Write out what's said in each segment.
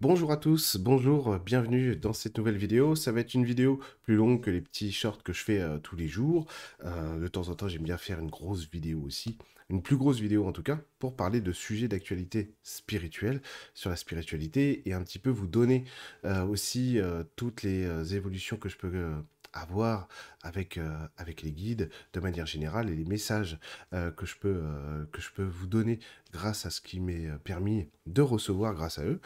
Bonjour à tous, bonjour, bienvenue dans cette nouvelle vidéo. Ça va être une vidéo plus longue que les petits shorts que je fais euh, tous les jours. Euh, de temps en temps, j'aime bien faire une grosse vidéo aussi, une plus grosse vidéo en tout cas, pour parler de sujets d'actualité spirituelle, sur la spiritualité, et un petit peu vous donner euh, aussi toutes les évolutions que je peux avoir avec, euh, avec les guides de manière générale et les messages euh, que, je peux, euh, que je peux vous donner grâce à ce qui m'est permis de recevoir grâce à eux.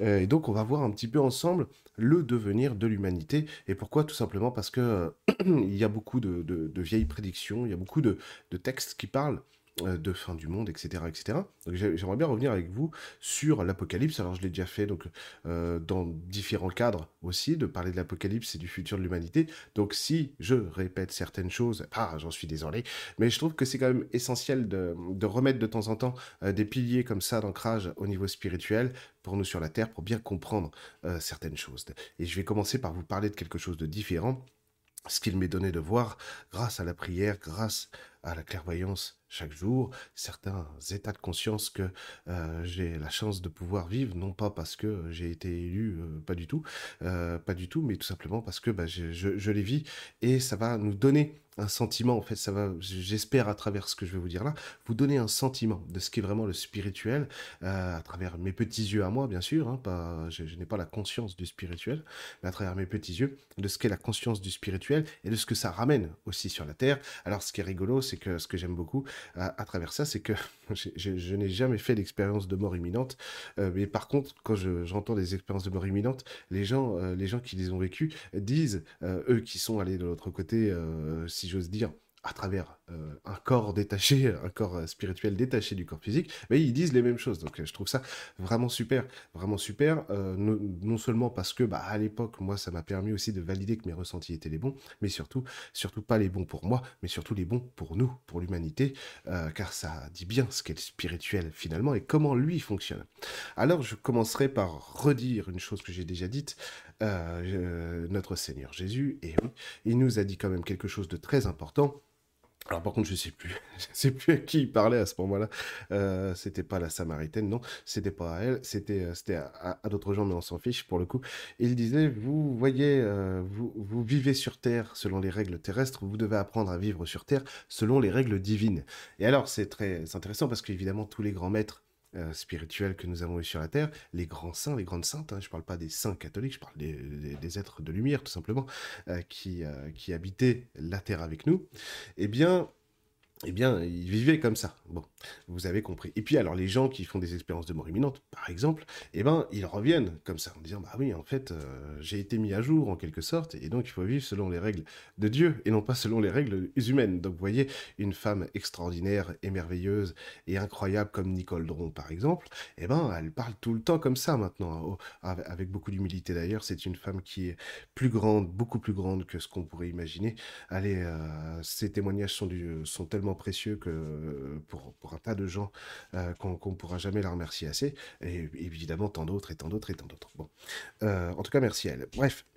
et donc on va voir un petit peu ensemble le devenir de l'humanité. Et pourquoi? Tout simplement parce que il y a beaucoup de, de, vieilles prédictions, il y a beaucoup de, de textes qui parlent de fin du monde, etc. etc. J'aimerais bien revenir avec vous sur l'Apocalypse. Alors je l'ai déjà fait donc euh, dans différents cadres aussi, de parler de l'Apocalypse et du futur de l'humanité. Donc si je répète certaines choses, ah j'en suis désolé, mais je trouve que c'est quand même essentiel de, remettre de temps en temps euh, des piliers comme ça d'ancrage au niveau spirituel pour nous sur la Terre, pour bien comprendre certaines choses. Et je vais commencer par vous parler de quelque chose de différent ce qu'il m'est donné de voir grâce à la prière, grâce à la clairvoyance chaque jour, certains états de conscience que euh, j'ai la chance de pouvoir vivre, non pas parce que j'ai été élu, euh, pas du tout, euh, pas du tout, mais tout simplement parce que bah, je, je, les vis et ça va nous donner un sentiment, en fait, ça va, j'espère à travers ce que je vais vous dire là, vous donner un sentiment de ce qui est vraiment le spirituel, à travers mes petits yeux à moi, bien sûr, hein, pas, je, n'ai pas la conscience du spirituel, mais à travers mes petits yeux, de ce qu'est la conscience du spirituel et de ce que ça ramène aussi sur la Terre. Alors, ce qui est rigolo, c'est que ce que j'aime beaucoup à, travers ça, c'est que je, n'ai jamais fait l'expérience de mort imminente. Euh, mais par contre, quand j'entends des expériences de mort imminente, les gens, euh, les gens qui les ont vécues disent, euh, eux qui sont allés de l'autre côté, si j'ose dire, à travers euh, un corps détaché, un corps euh, spirituel détaché du corps physique, mais ils disent les mêmes choses. Donc euh, je trouve ça vraiment super, vraiment super. non, seulement parce que bah, à l'époque, moi, ça m'a permis aussi de valider que mes ressentis étaient les bons, mais surtout, surtout pas les bons pour moi, mais surtout les bons pour nous, pour l'humanité, car ça dit bien ce qu'est le spirituel finalement et comment lui fonctionne. Alors je commencerai par redire une chose que j'ai déjà dite. notre Seigneur Jésus, et oui, il nous a dit quand même quelque chose de très important alors par contre, je sais plus, je sais plus à qui il parlait à ce moment-là. Euh, c'était pas la Samaritaine, non, c'était pas à elle, c'était euh, c'était à, d'autres gens, mais on s'en fiche pour le coup. Il disait, vous voyez, euh, vous vous vivez sur Terre selon les règles terrestres, vous devez apprendre à vivre sur Terre selon les règles divines. Et alors c'est très intéressant parce qu'évidemment tous les grands maîtres euh, que nous avons eu sur la Terre, les grands saints, les grandes saintes, hein, je ne parle pas des saints catholiques, je parle des, êtres de lumière tout simplement, euh, euh, qui habitaient la Terre avec nous, eh bien, eh bien, ils vivaient comme ça. Bon, vous avez compris. Et puis, alors, les gens qui font des expériences de mort imminente, par exemple, eh ben, ils reviennent comme ça, en disant, bah oui, en fait, euh, j'ai été mis à jour, en quelque sorte, et donc il faut vivre selon les règles de Dieu, et non pas selon les règles humaines. Donc, vous voyez, une femme extraordinaire et merveilleuse et incroyable comme Nicole Dron, par exemple, eh ben, elle parle tout le temps comme ça, maintenant, avec beaucoup d'humilité d'ailleurs. C'est une femme qui est plus grande, beaucoup plus grande que ce qu'on pourrait imaginer. Allez, euh, ses témoignages sont, sont tellement précieux que euh, pour, un tas de gens euh, qu'on ne pourra jamais la remercier assez. Et évidemment, tant d'autres et tant d'autres et tant d'autres. Bon. Euh, en tout cas, merci à elle. Bref.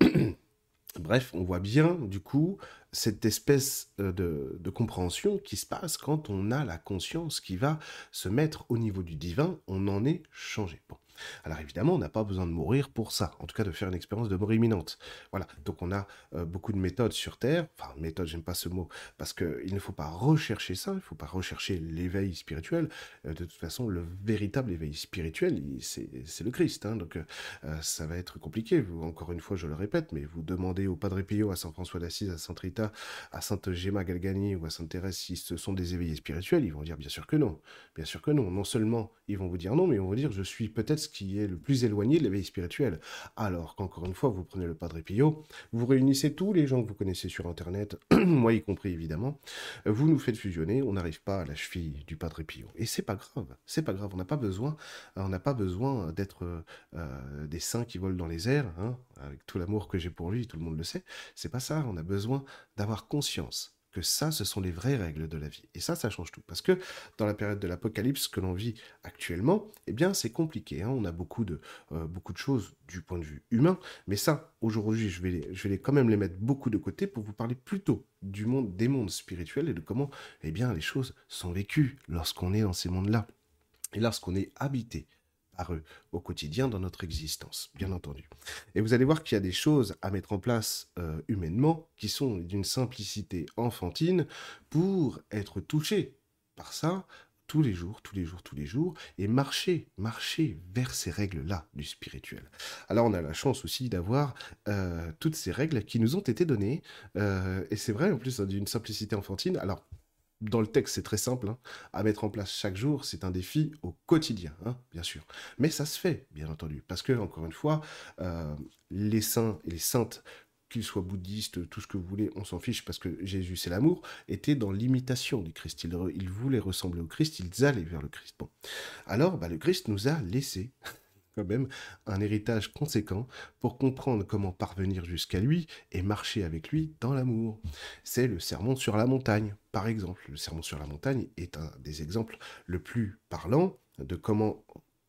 Bref, on voit bien, du coup, cette espèce de, de, compréhension qui se passe quand on a la conscience qui va se mettre au niveau du divin, on en est changé. Bon. Alors évidemment, on n'a pas besoin de mourir pour ça, en tout cas de faire une expérience de mort imminente. Voilà, donc on a euh, beaucoup de méthodes sur Terre, enfin méthode, j'aime pas ce mot, parce qu'il ne faut pas rechercher ça, il ne faut pas rechercher l'éveil spirituel. Euh, de toute façon, le véritable éveil spirituel, c'est le Christ, hein, donc euh, ça va être compliqué. Encore une fois, je le répète, mais vous demandez au Padre Pio, à Saint François d'Assise, à Sainte Rita, à Sainte Gemma Galgani ou à Sainte Thérèse si ce sont des éveillés spirituels, ils vont dire bien sûr que non, bien sûr que non. Non seulement ils vont vous dire non, mais ils vont vous dire je suis peut-être qui est le plus éloigné de l'éveil spirituel. Alors qu'encore une fois, vous prenez le Padre Pio, vous réunissez tous les gens que vous connaissez sur Internet, moi y compris évidemment, vous nous faites fusionner, on n'arrive pas à la cheville du Padre Pio. Et c'est pas grave, c'est pas grave, on n'a pas besoin, on n'a pas besoin d'être euh, des saints qui volent dans les airs, hein, avec tout l'amour que j'ai pour lui, tout le monde le sait. C'est pas ça, on a besoin d'avoir conscience que ça, ce sont les vraies règles de la vie. Et ça, ça change tout. Parce que dans la période de l'apocalypse que l'on vit actuellement, eh bien, c'est compliqué. Hein. On a beaucoup de, euh, beaucoup de choses du point de vue humain. Mais ça, aujourd'hui, je vais, les, quand même les mettre beaucoup de côté pour vous parler plutôt du monde, des mondes spirituels et de comment, eh bien, les choses sont vécues lorsqu'on est dans ces mondes-là. Et lorsqu'on est habité eux au quotidien dans notre existence, bien entendu. Et vous allez voir qu'il y a des choses à mettre en place euh, humainement qui sont d'une simplicité enfantine pour être touchés par ça tous les jours, tous les jours, tous les jours, et marcher, marcher vers ces règles-là du spirituel. Alors on a la chance aussi d'avoir euh, toutes ces règles qui nous ont été données, euh, et c'est vrai en plus d'une simplicité enfantine. Alors dans le texte, c'est très simple, hein, à mettre en place chaque jour, c'est un défi au quotidien, hein, bien sûr. Mais ça se fait, bien entendu, parce que, encore une fois, euh, les saints et les saintes, qu'ils soient bouddhistes, tout ce que vous voulez, on s'en fiche, parce que Jésus, c'est l'amour, étaient dans l'imitation du Christ. Ils, voulaient ressembler au Christ, ils allaient vers le Christ. Bon. Alors, bah, le Christ nous a laissé quand même un héritage conséquent pour comprendre comment parvenir jusqu'à lui et marcher avec lui dans l'amour. C'est le sermon sur la montagne, par exemple. Le sermon sur la montagne est un des exemples le plus parlants de comment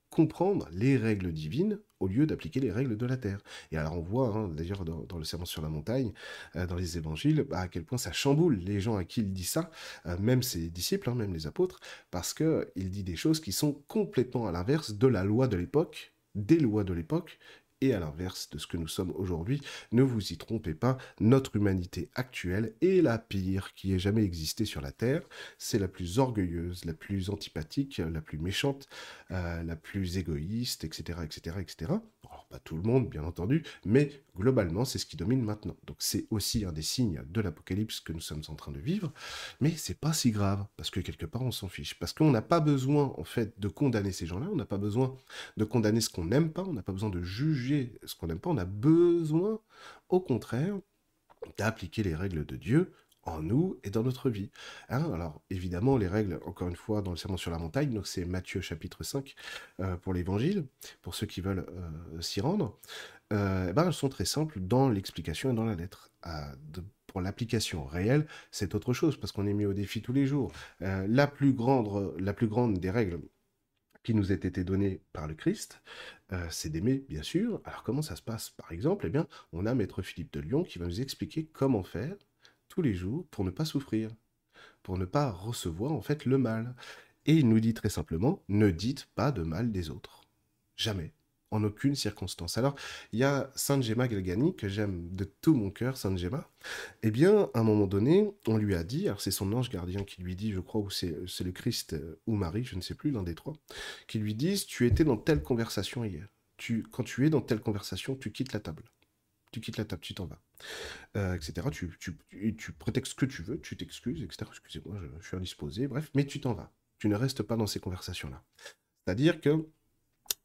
comprendre les règles divines au lieu d'appliquer les règles de la terre. Et alors on voit hein, d'ailleurs dans, le sermon sur la montagne, euh, dans les évangiles, bah, à quel point ça chamboule les gens à qui il dit ça, euh, même ses disciples, hein, même les apôtres, parce qu'il dit des choses qui sont complètement à l'inverse de la loi de l'époque, des lois de l'époque et à l'inverse de ce que nous sommes aujourd'hui. Ne vous y trompez pas, notre humanité actuelle est la pire qui ait jamais existé sur la Terre. C'est la plus orgueilleuse, la plus antipathique, la plus méchante, euh, la plus égoïste, etc., etc., etc. Alors, pas tout le monde, bien entendu, mais globalement, c'est ce qui domine maintenant. Donc, c'est aussi un des signes de l'apocalypse que nous sommes en train de vivre, mais c'est pas si grave, parce que quelque part, on s'en fiche. Parce qu'on n'a pas besoin, en fait, de condamner ces gens-là, on n'a pas besoin de condamner ce qu'on n'aime pas, on n'a pas besoin de juger ce qu'on n'aime pas, on a besoin, au contraire, d'appliquer les règles de Dieu en nous et dans notre vie. Hein, alors, évidemment, les règles, encore une fois, dans le Sermon sur la montagne, donc c'est Matthieu chapitre 5 euh, pour l'évangile, pour ceux qui veulent euh, s'y rendre, euh, eh ben, elles sont très simples dans l'explication et dans la lettre. pour l'application réelle, c'est autre chose, parce qu'on est mis au défi tous les jours. la, plus grande, la plus grande des règles nous a été donnée par le Christ, c'est d'aimer, bien sûr. Alors comment ça se passe? Par exemple, eh bien, on a Maître Philippe de Lyon qui va nous expliquer comment faire tous les jours pour ne pas souffrir, pour ne pas recevoir en fait le mal. Et il nous dit très simplement, ne dites pas de mal des autres. Jamais. En aucune circonstance. Alors, il y a Sainte Gemma Galgani, que j'aime de tout mon cœur, Sainte Gemma. Eh bien, à un moment donné, on lui a dit, alors c'est son ange gardien qui lui dit, je crois, ou c'est le Christ euh, ou Marie, je ne sais plus, l'un des trois, qui lui disent, tu étais dans telle conversation hier. Tu, quand tu es dans telle conversation, tu quittes la table tu quittes la table, tu t'en vas, euh, etc. Tu, tu, tu, prétextes ce que tu veux, tu t'excuses, etc. Excusez-moi, je, je, suis indisposé, bref, mais tu t'en vas. Tu ne restes pas dans ces conversations-là. C'est-à-dire que,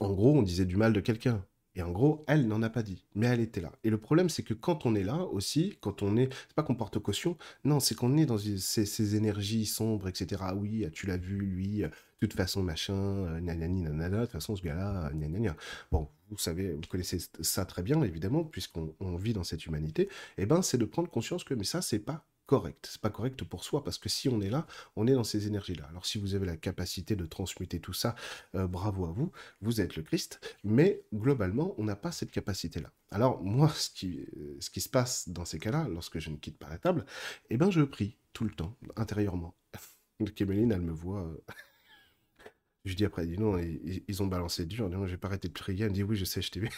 en gros, on disait du mal de quelqu'un. Et en gros, elle n'en a pas dit, mais elle était là. Et le problème, c'est que quand on est là aussi, quand on est, c'est pas qu'on porte caution, non, c'est qu'on est dans ces, énergies sombres, etc. Oui, tu l'as vu, lui, de toute façon, machin, euh, nanani, nanana, de toute façon, ce gars-là, nanana. Bon, vous savez, vous connaissez ça très bien, évidemment, puisqu'on vit dans cette humanité. Eh ben, c'est de prendre conscience que, mais ça, c'est pas correct. C'est pas correct pour soi parce que si on est là, on est dans ces énergies-là. Alors si vous avez la capacité de transmuter tout ça, euh, bravo à vous, vous êtes le Christ. Mais globalement, on n'a pas cette capacité-là. Alors moi, ce qui, se passe dans ces cas-là, lorsque je ne quitte pas la table, eh ben je prie tout le temps, intérieurement. Kémeline, elle me voit. Euh, je dis après, dis non, ils, ont balancé dur. J'ai pas arrêté de prier. Elle me dit oui, je sais, je t'ai vu.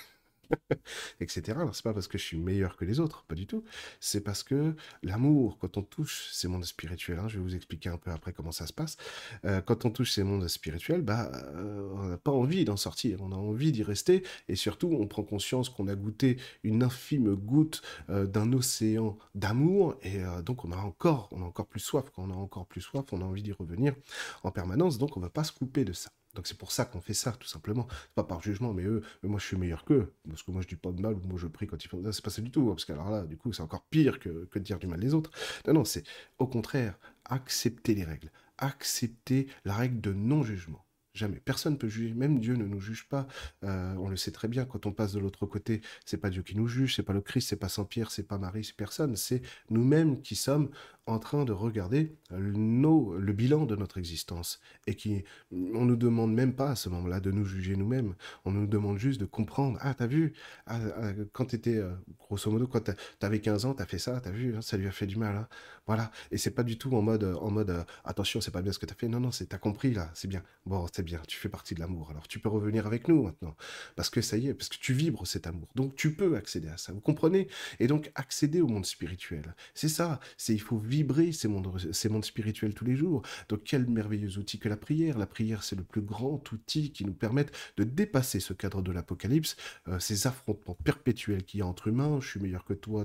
etc. Alors, c'est pas parce que je suis meilleur que les autres, pas du tout. C'est parce que l'amour, quand on touche ces mondes spirituels, hein, je vais vous expliquer un peu après comment ça se passe. Euh, quand on touche ces mondes spirituels, bah, euh, on n'a pas envie d'en sortir, on a envie d'y rester, et surtout, on prend conscience qu'on a goûté une infime goutte euh, d'un océan d'amour, et donc on a encore, on a encore plus soif. Quand on a encore plus soif, on a envie d'y revenir en permanence, donc on va pas se couper de ça. Donc c'est pour ça qu'on fait ça, tout simplement. pas par jugement, mais eux, moi je suis meilleur qu'eux. Parce que moi je dis pas de mal, ou moi je prie quand ils font. ça. c'est pas ça du tout. Hein, parce que alors là, du coup, c'est encore pire que, que de dire du mal des autres. Non, non, c'est au contraire, accepter les règles. Accepter la règle de non-jugement. Jamais. Personne ne peut juger. Même Dieu ne nous juge pas. Euh, on le sait très bien. Quand on passe de l'autre côté, c'est pas Dieu qui nous juge, c'est pas le Christ, c'est pas Saint Pierre, c'est pas Marie, c'est personne. C'est nous-mêmes qui sommes en train de regarder nos, le bilan de notre existence et qui on nous demande même pas à ce moment-là de nous juger nous-mêmes. On nous demande juste de comprendre. Ah, t'as vu? Ah, ah, Quand t'étais, euh, grosso modo, quand t'avais 15 ans, t'as fait ça, t'as vu hein, Ça lui a fait du mal. Hein. voilà. Et c'est pas du tout en mode, en mode euh, attention, c'est pas bien ce que t'as fait. Non, non, c'est t'as compris là, c'est bien. Bon, c'est bien. Tu fais partie de l'amour. Alors tu peux revenir avec nous maintenant parce que ça y est, parce que tu vibres cet amour. Donc tu peux accéder à ça. Vous comprenez? Et donc accéder au monde spirituel. C'est ça. C'est il faut vibrer ces mondes, spirituels tous les jours. Donc quel merveilleux outil que la prière. La prière, c'est le plus grand outil qui nous permet de dépasser ce cadre de l'apocalypse, euh, ces affrontements perpétuels qu'il y a entre humains. Je suis meilleur que toi,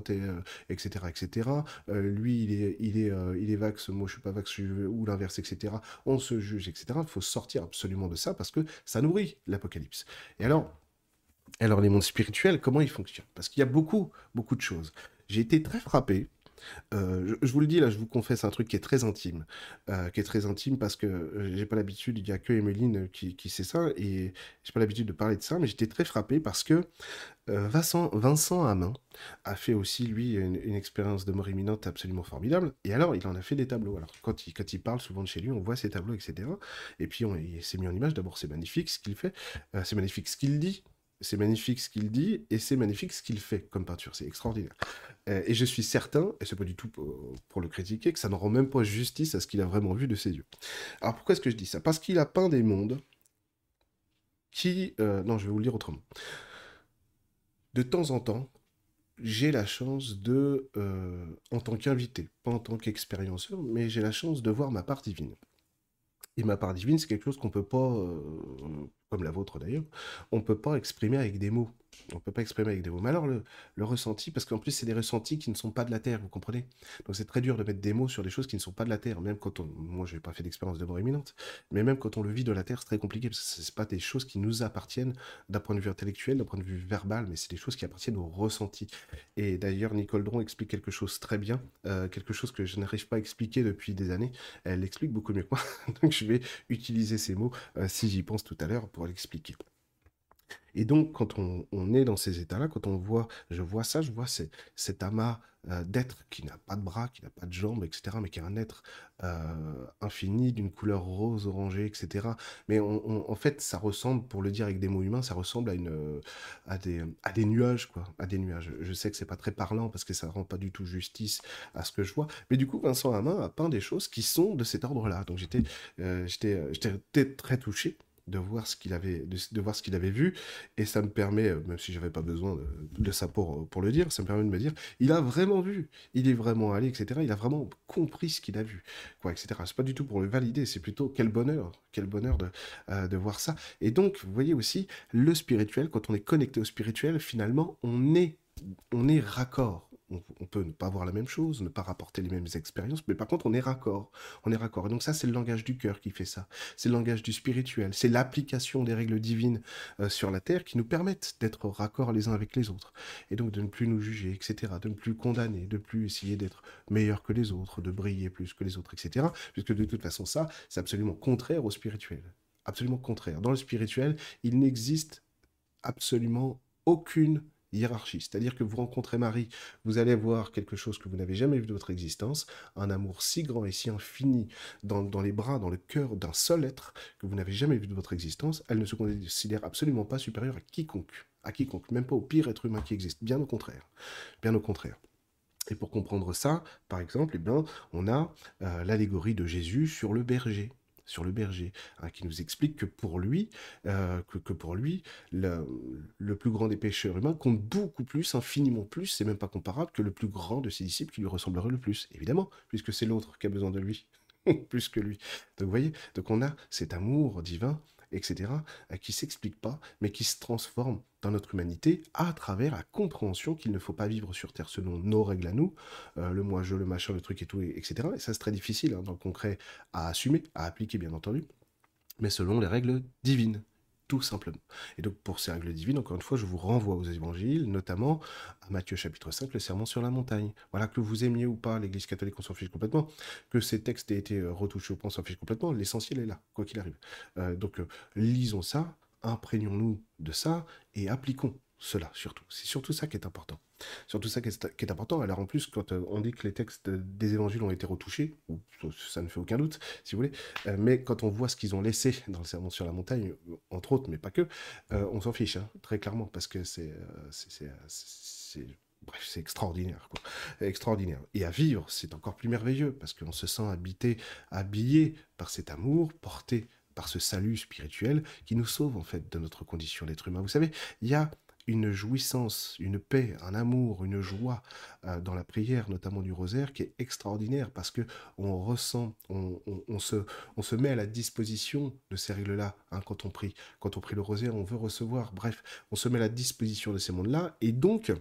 etc., euh, etc. Euh, lui, il est, il est, il est vax, moi je suis pas vax, ou l'inverse, etc. On se juge, etc. Il faut sortir absolument de ça parce que ça nourrit l'apocalypse. Et alors, alors les mondes spirituels, comment ils fonctionnent? Parce qu'il y a beaucoup, beaucoup de choses. J'ai été très frappé euh, je, vous le dis là, je vous confesse un truc qui est très intime, euh, qui est très intime parce que euh, j'ai pas l'habitude, il y a que Emeline qui, sait ça et j'ai pas l'habitude de parler de ça, mais j'étais très frappé parce que Vincent, Vincent Hamin a fait aussi lui une, expérience de mort imminente absolument formidable et alors il en a fait des tableaux. Alors quand il, quand il parle souvent de chez lui, on voit ses tableaux, etc. Et puis on, il s'est mis en image. D'abord c'est magnifique ce qu'il fait, c'est magnifique ce qu'il dit, c'est magnifique ce qu'il dit et c'est magnifique ce qu'il fait comme peinture. C'est extraordinaire. Euh, et je suis certain, et c'est pas du tout pour, le critiquer, que ça ne rend même pas justice à ce qu'il a vraiment vu de ses yeux. Alors pourquoi est-ce que je dis ça? Parce qu'il a peint des mondes qui... Euh, non, je vais vous le dire autrement. De temps en temps, j'ai la chance de, euh, en tant qu'invité, pas en tant qu'expérienceur, mais j'ai la chance de voir ma part divine. Et ma part divine, c'est quelque chose qu'on peut pas, comme la vôtre d'ailleurs, on ne peut pas exprimer avec des mots. On ne peut pas exprimer avec des mots. Mais alors, le, ressenti, parce qu'en plus, c'est des ressentis qui ne sont pas de la Terre, vous comprenez? Donc, c'est très dur de mettre des mots sur des choses qui ne sont pas de la Terre, même quand on. Moi, je n'ai pas fait d'expérience de mort imminente, mais même quand on le vit de la Terre, c'est très compliqué, parce que ce pas des choses qui nous appartiennent d'un point de vue intellectuel, d'un point de vue verbal, mais c'est des choses qui appartiennent aux ressentis. Et d'ailleurs, Nicole Dron explique quelque chose très bien, euh, quelque chose que je n'arrive pas à expliquer depuis des années. Elle l'explique beaucoup mieux que moi, donc je vais utiliser ces mots euh, si j'y pense tout à l'heure pour l'expliquer. Et donc, quand on, est dans ces états-là, quand on voit, je vois ça, je vois cet amas euh, d'être qui n'a pas de bras, qui n'a pas de jambes, etc., mais qui est un être euh, infini, d'une couleur rose, orangée, etc. Mais en fait, ça ressemble, pour le dire avec des mots humains, ça ressemble à, des, nuages, quoi, à des nuages. Je sais que c'est pas très parlant parce que ça rend pas du tout justice à ce que je vois, mais du coup, Vincent Hamin a peint des choses qui sont de cet ordre-là. Donc j'étais, euh, j'étais très touché de voir ce qu'il avait, de, voir ce qu'il avait vu, et ça me permet, euh, même si j'avais pas besoin de, ça pour, pour le dire, ça me permet de me dire, il a vraiment vu, il est vraiment allé, etc. Il a vraiment compris ce qu'il a vu, quoi, etc. C'est pas du tout pour le valider, c'est plutôt quel bonheur, quel bonheur de, euh, de voir ça. Et donc, vous voyez aussi, le spirituel, quand on est connecté au spirituel, finalement, on est, on est raccord on, peut ne pas voir la même chose, ne pas rapporter les mêmes expériences, mais par contre, on est raccord. On est raccord. Et donc ça, c'est le langage du cœur qui fait ça. C'est le langage du spirituel. C'est l'application des règles divines euh, sur la terre qui nous permettent d'être raccord les uns avec les autres. Et donc de ne plus nous juger, etc. De ne plus condamner, de plus essayer d'être meilleur que les autres, de briller plus que les autres, etc. Puisque de toute façon, ça, c'est absolument contraire au spirituel. Absolument contraire. Dans le spirituel, il n'existe absolument aucune C'est-à-dire que vous rencontrez Marie, vous allez voir quelque chose que vous n'avez jamais vu de votre existence, un amour si grand et si infini dans, les bras, dans le cœur d'un seul être que vous n'avez jamais vu de votre existence. Elle ne se considère absolument pas supérieure à quiconque, à quiconque, même pas au pire être humain qui existe. Bien au contraire. Bien au contraire. Et pour comprendre ça, par exemple, eh bien, on a euh, l'allégorie de Jésus sur le berger sur le berger, hein, qui nous explique que pour lui, euh, que, pour lui, le, plus grand des pécheurs humains compte beaucoup plus, infiniment plus, c'est même pas comparable que le plus grand de ses disciples qui lui ressemblerait le plus, évidemment, puisque c'est l'autre qui a besoin de lui, plus que lui. Donc vous voyez, donc on a cet amour divin etc., euh, qui s'explique pas, mais qui se transforme dans notre humanité à travers la compréhension qu'il ne faut pas vivre sur Terre selon nos règles à nous, euh, le moi-je, le machin, le truc et tout, etc. Et ça, c'est très difficile hein, dans le concret à assumer, à appliquer, bien entendu, mais selon les règles divines tout simplement. Et donc pour ces règles divines, encore une fois, je vous renvoie aux évangiles, notamment à Matthieu chapitre 5, le serment sur la montagne. Voilà, que vous aimiez ou pas l'Église catholique, on s'en fiche complètement, que ces textes aient été euh, retouchés ou pas, on s'en fiche complètement, l'essentiel est là, quoi qu'il arrive. Euh, donc euh, lisons ça, imprégnons-nous de ça et appliquons cela surtout. C'est surtout ça qui est important. Surtout ça qui est, important. Alors en plus, quand euh, on dit que les textes des évangiles ont été retouchés, ça ne fait aucun doute, si vous voulez, euh, mais quand on voit ce qu'ils ont laissé dans le sermon sur la montagne, entre autres, mais pas que, euh, on s'en fiche, hein, très clairement, parce que c'est... Bref, c'est extraordinaire. Extraordinaire. Et à vivre, c'est encore plus merveilleux, parce qu'on se sent habité, habillé par cet amour, porté par ce salut spirituel qui nous sauve, en fait, de notre condition d'être humain. Vous savez, il y a une jouissance, une paix, un amour, une joie euh, dans la prière, notamment du rosaire, qui est extraordinaire parce que on ressent, on, se, met à la disposition de ces règles-là hein, quand on prie. Quand on prie le rosaire, on veut recevoir. Bref, on se met à la disposition de ces mondes-là et donc,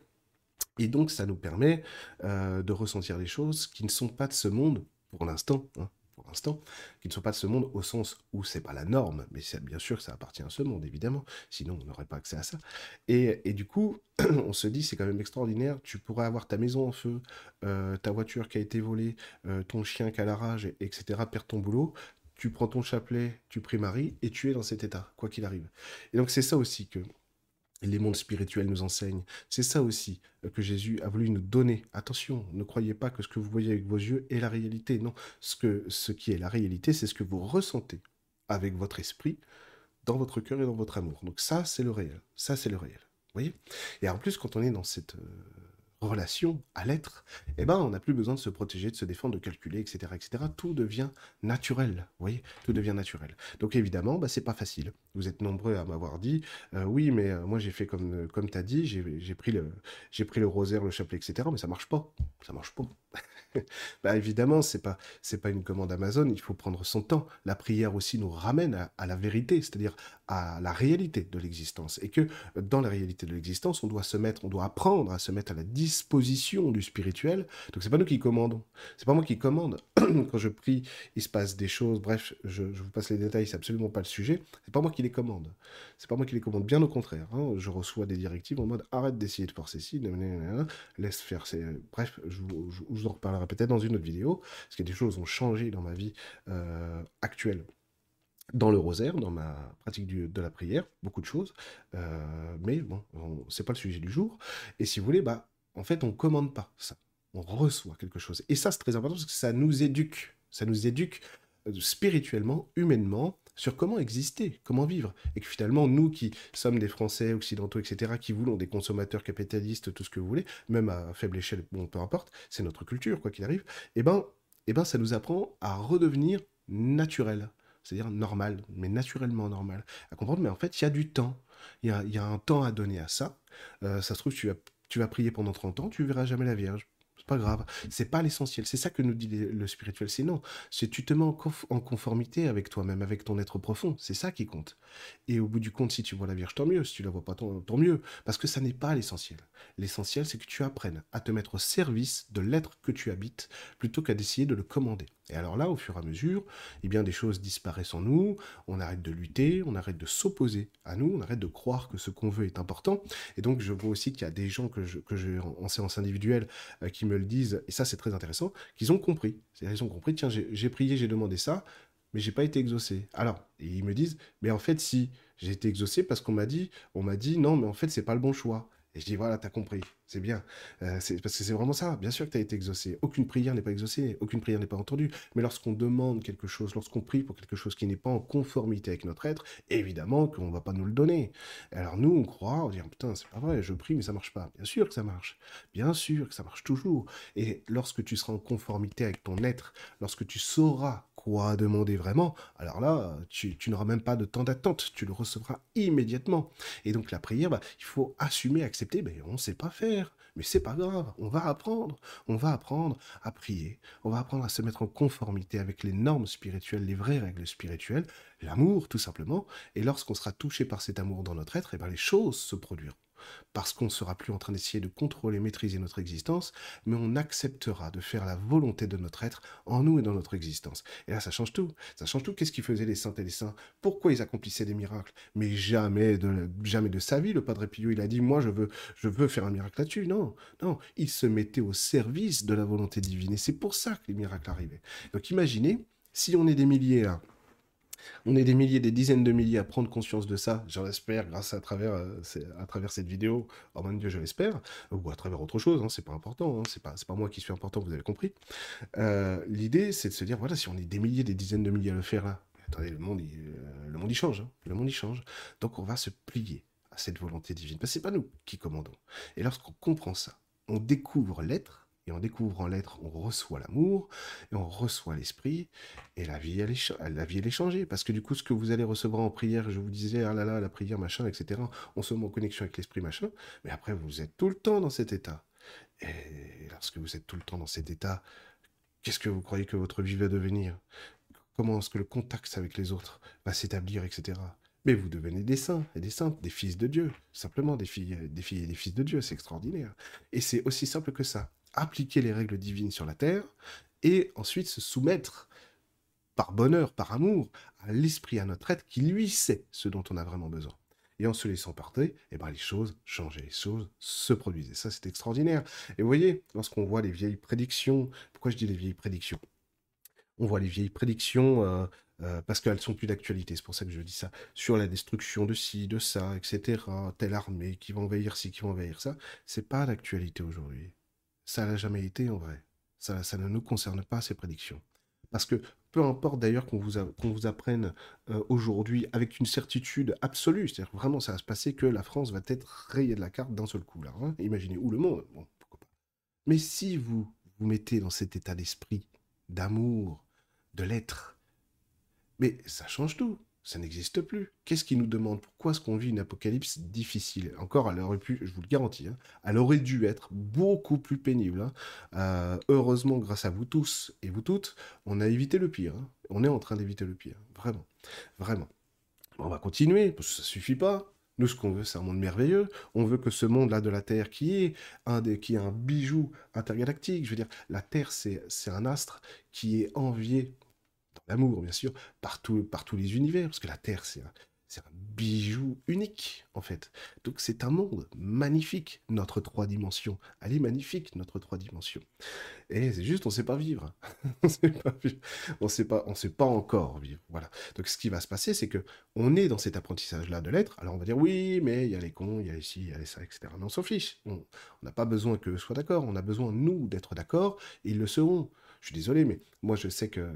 et donc ça nous permet euh, de ressentir des choses qui ne sont pas de ce monde pour l'instant. Hein instant, qui ne sont pas de ce monde au sens où c'est pas la norme, mais bien sûr que ça appartient à ce monde, évidemment, sinon on n'aurait pas accès à ça. Et, et du coup, on se dit, c'est quand même extraordinaire, tu pourrais avoir ta maison en feu, euh, ta voiture qui a été volée, euh, ton chien qui a la rage, etc., perdre ton boulot, tu prends ton chapelet, tu pries Marie, et tu es dans cet état, quoi qu'il arrive. Et donc c'est ça aussi que les mondes spirituels nous enseignent. C'est ça aussi euh, que Jésus a voulu nous donner. Attention, ne croyez pas que ce que vous voyez avec vos yeux est la réalité. Non, ce, que, ce qui est la réalité, c'est ce que vous ressentez avec votre esprit, dans votre cœur et dans votre amour. Donc ça, c'est le réel. Ça, c'est le réel. Vous voyez? Et en plus, quand on est dans cette... Euh, relation à l'être, eh ben, on n'a plus besoin de se protéger, de se défendre, de calculer, etc., etc. Tout devient naturel, vous voyez, tout devient naturel. Donc évidemment, bah, c'est pas facile. Vous êtes nombreux à m'avoir dit, euh, oui, mais euh, moi j'ai fait comme, comme tu as dit, j'ai pris, le, pris le rosaire, le chapelet, etc., mais ça marche pas, ça marche pas. bah évidemment, c'est pas c'est pas une commande Amazon, il faut prendre son temps. La prière aussi nous ramène à, la vérité, c'est-à-dire à la réalité de l'existence et que dans la réalité de l'existence, on doit se mettre, on doit apprendre à se mettre à la disposition du spirituel. Donc c'est pas nous qui commandons. C'est pas moi qui commande. Quand je prie, il se passe des choses. Bref, je, vous passe les détails, c'est absolument pas le sujet. C'est pas moi qui les commande. C'est pas moi qui les commande, bien au contraire. Hein. Je reçois des directives en mode arrête d'essayer de forcer ci, laisse faire. Bref, je, je, je vous en reparlerai peut-être dans une autre vidéo, parce que des choses ont changé dans ma vie euh, actuelle dans le rosaire, dans ma pratique de la prière, beaucoup de choses, euh, mais bon, c'est pas le sujet du jour. Et si vous voulez, bah, en fait, on commande pas ça, on reçoit quelque chose. Et ça, c'est très important parce que ça nous éduque, ça nous éduque spirituellement, humainement, sur comment exister, comment vivre. Et que finalement, nous qui sommes des Français occidentaux, etc., qui voulons des consommateurs capitalistes, tout ce que vous voulez, même à faible échelle, bon, peu importe, c'est notre culture, quoi qu'il arrive, eh ben, eh ben, ça nous apprend à redevenir naturel. C'est-à-dire normal, mais naturellement normal. À comprendre, mais en fait, il y a du temps. Il y a, un temps à donner à ça. Euh, ça se trouve, tu vas, tu vas prier pendant 30 ans, tu verras jamais la Vierge grave. C'est pas l'essentiel. C'est ça que nous dit le spirituel. C'est non. C'est tu te mets en, conformité avec toi-même, avec ton être profond. C'est ça qui compte. Et au bout du compte, si tu vois la Vierge, tant mieux. Si tu la vois pas, tant, mieux. Parce que ça n'est pas l'essentiel. L'essentiel, c'est que tu apprennes à te mettre au service de l'être que tu habites, plutôt qu'à d'essayer de le commander. Et alors là, au fur et à mesure, eh bien, des choses disparaissent en nous. On arrête de lutter, on arrête de s'opposer à nous, on arrête de croire que ce qu'on veut est important. Et donc, je vois aussi qu'il y a des gens que je en séance individuelle euh, qui me le disent, et ça c'est très intéressant, qu'ils ont compris. C'est-à-dire ils ont compris, tiens, j'ai prié, j'ai demandé ça, mais j'ai pas été exaucé. Alors, ils me disent, mais en fait, si, j'ai été exaucé parce qu'on m'a dit, on m'a dit, non, mais en fait, c'est pas le bon choix. Et je dis, voilà, t'as compris, c'est bien. Euh, parce que c'est vraiment ça. Bien sûr que tu as été exaucé. Aucune prière n'est pas exaucée, aucune prière n'est pas entendue. Mais lorsqu'on demande quelque chose, lorsqu'on prie pour quelque chose qui n'est pas en conformité avec notre être, évidemment qu'on ne va pas nous le donner. Alors nous, on croit, on dit, putain, c'est pas vrai, je prie, mais ça marche pas. Bien sûr que ça marche. Bien sûr que ça marche toujours. Et lorsque tu seras en conformité avec ton être, lorsque tu sauras quoi demander vraiment, alors là, tu, n'auras même pas de temps d'attente, tu le recevras immédiatement. Et donc la prière, bah, il faut assumer, accepter, mais on ne sait pas faire. Mais c'est pas grave, on va apprendre. On va apprendre à prier. On va apprendre à se mettre en conformité avec les normes spirituelles, les vraies règles spirituelles, l'amour tout simplement. Et lorsqu'on sera touché par cet amour dans notre être, et eh ben les choses se produiront parce qu'on ne sera plus en train d'essayer de contrôler, maîtriser notre existence, mais on acceptera de faire la volonté de notre être en nous et dans notre existence. Et là, ça change tout. Ça change tout. Qu'est-ce qu'ils faisaient les saints et les saints? Pourquoi ils accomplissaient des miracles? Mais jamais de, jamais de sa vie, le Padre Pio, il a dit, moi, je veux, je veux faire un miracle là-dessus. Non, non. Il se mettait au service de la volonté divine. Et c'est pour ça que les miracles arrivaient. Donc imaginez, si on est des milliers là, On est des milliers, des dizaines de milliers à prendre conscience de ça, j'en espère, grâce à travers, euh, à travers cette vidéo. Oh mon Dieu, je l'espère. Ou à travers autre chose, hein, c'est pas important, hein, c'est pas, pas moi qui suis important, vous avez compris. Euh, l'idée, c'est de se dire, voilà, si on est des milliers, des dizaines de milliers à le faire là, attendez, le monde, il, euh, le monde, change. Hein, le monde, il change. Donc on va se plier à cette volonté divine. Parce que c'est pas nous qui commandons. Et lorsqu'on comprend ça, on découvre l'être, et en découvrant l'être, on reçoit l'amour, et on reçoit l'esprit, et la vie, elle est, la vie, elle est changée. Parce que du coup, ce que vous allez recevoir en prière, je vous disais, ah là là, la prière, machin, etc., on se met en connexion avec l'esprit, machin, mais après, vous êtes tout le temps dans cet état. Et lorsque vous êtes tout le temps dans cet état, qu'est-ce que vous croyez que votre vie va devenir? Comment est-ce que le contact avec les autres va s'établir, etc. Mais vous devenez des saints et des saintes, des fils de Dieu. Simplement des filles, des filles et des fils de Dieu, c'est extraordinaire. Et c'est aussi simple que ça appliquer les règles divines sur la terre, et ensuite se soumettre par bonheur, par amour, à l'esprit, à notre être, qui lui sait ce dont on a vraiment besoin. Et en se laissant partir, eh ben, les choses changeaient, les choses se produisaient. Ça, c'est extraordinaire. Et vous voyez, lorsqu'on voit les vieilles prédictions, pourquoi je dis les vieilles prédictions? On voit les vieilles prédictions euh, euh, parce qu'elles sont plus d'actualité, c'est pour ça que je dis ça, sur la destruction de ci, de ça, etc., telle armée qui va envahir ci, qui va envahir ça, c'est pas d'actualité aujourd'hui. Ça n'a jamais été en vrai. Ça, ça ne nous concerne pas, ces prédictions. Parce que peu importe d'ailleurs qu'on vous, vous apprenne euh, aujourd'hui avec une certitude absolue, c'est-à-dire vraiment ça va se passer que la France va être rayée de la carte d'un seul coup là. Hein. Imaginez, ou le monde, pourquoi pas. Mais si vous vous mettez dans cet état d'esprit, d'amour, de l'être, mais ça change tout ça n'existe plus. Qu'est-ce qui nous demande Pourquoi est-ce qu'on vit une apocalypse difficile? Encore, elle aurait pu, je vous le garantis, hein, elle aurait dû être beaucoup plus pénible. Hein. Euh, heureusement, grâce à vous tous et vous toutes, on a évité le pire. Hein. On est en train d'éviter le pire. Vraiment. Vraiment. On va continuer, parce que ça suffit pas. Nous, ce qu'on veut, c'est un monde merveilleux. On veut que ce monde-là de la Terre, qui est un, des, qui est un bijou intergalactique, je veux dire, la Terre, c'est un astre qui est envié l'amour, bien sûr, par, par tous les univers, parce que la Terre, c'est un, bijou unique, en fait. Donc c'est un monde magnifique, notre trois dimensions. Elle est magnifique, notre trois dimensions. Et c'est juste, on ne sait pas vivre. on ne sait pas. On sait pas, encore vivre. Voilà. Donc ce qui va se passer, c'est que on est dans cet apprentissage-là de l'être. Alors on va dire, oui, mais il y a les cons, il y a ici, il y a ça, etc. Mais on s'en fiche. On n'a pas besoin que soit d'accord. On a besoin, nous, d'être d'accord. Ils le seront. Je suis désolé, mais moi je sais que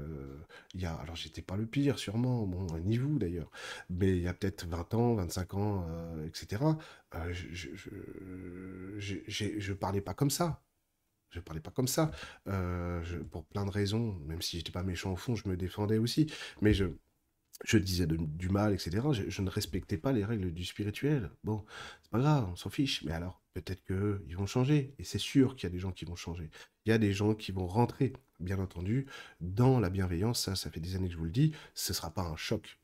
il y a, alors j'étais pas le pire sûrement, bon, ni vous d'ailleurs, mais il y a peut-être 20 ans, 25 ans, etc. Euh, je, je, je, parlais pas comme ça. Je parlais pas comme ça. Euh, pour plein de raisons, même si j'étais pas méchant au fond, je me défendais aussi. Mais je, je disais du mal, etc. Je, ne respectais pas les règles du spirituel. Bon, c'est pas grave, on s'en fiche. Mais alors, peut-être qu'ils vont changer. Et c'est sûr qu'il y a des gens qui vont changer. Il y a des gens qui vont rentrer, bien entendu, dans la bienveillance. Ça, ça fait des années que je vous le dis. Ce ne sera pas un choc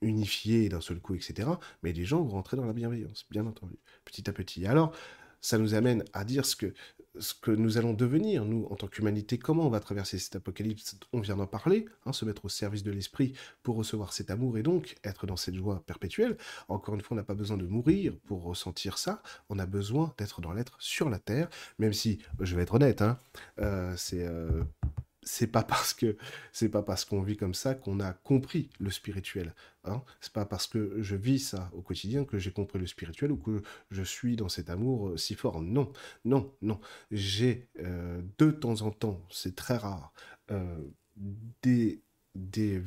unifié d'un seul coup, etc. Mais des gens vont rentrer dans la bienveillance, bien entendu, petit à petit. alors, ça nous amène à dire ce que, ce que nous allons devenir, nous, en tant qu'humanité, comment on va traverser cet apocalypse, on vient d'en parler, hein, se mettre au service de l'esprit pour recevoir cet amour et donc être dans cette joie perpétuelle. Encore une fois, on n'a pas besoin de mourir pour ressentir ça, on a besoin d'être dans l'être sur la terre, même si, je vais être honnête, hein, euh, c'est... Euh, c'est pas parce que c'est pas parce qu'on vit comme ça qu'on a compris le spirituel. Hein. C'est pas parce que je vis ça au quotidien que j'ai compris le spirituel ou que je suis dans cet amour euh, si fort. Non, non, non. J'ai euh, de temps en temps, c'est très rare, euh, des, des,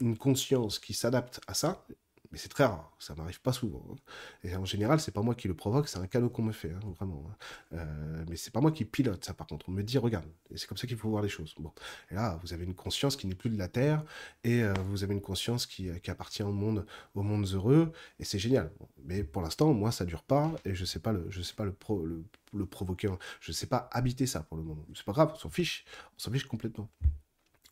une conscience qui s'adapte à ça mais c'est très rare, ça m'arrive pas souvent. Hein. Et en général, c'est pas moi qui le provoque, c'est un cadeau qu'on me fait, hein, vraiment. Hein. Euh, mais c'est pas moi qui pilote ça, par contre. On me dit, regarde, et c'est comme ça qu'il faut voir les choses. Bon, et là, vous avez une conscience qui n'est plus de la terre, et euh, vous avez une conscience qui, qui, appartient au monde, au monde heureux, et c'est génial. Mais pour l'instant, moi, ça dure pas, et je sais pas le, je sais pas le, le, le provoquer, je sais pas habiter ça pour le moment. C'est pas grave, on s'en fiche, on s'en fiche complètement.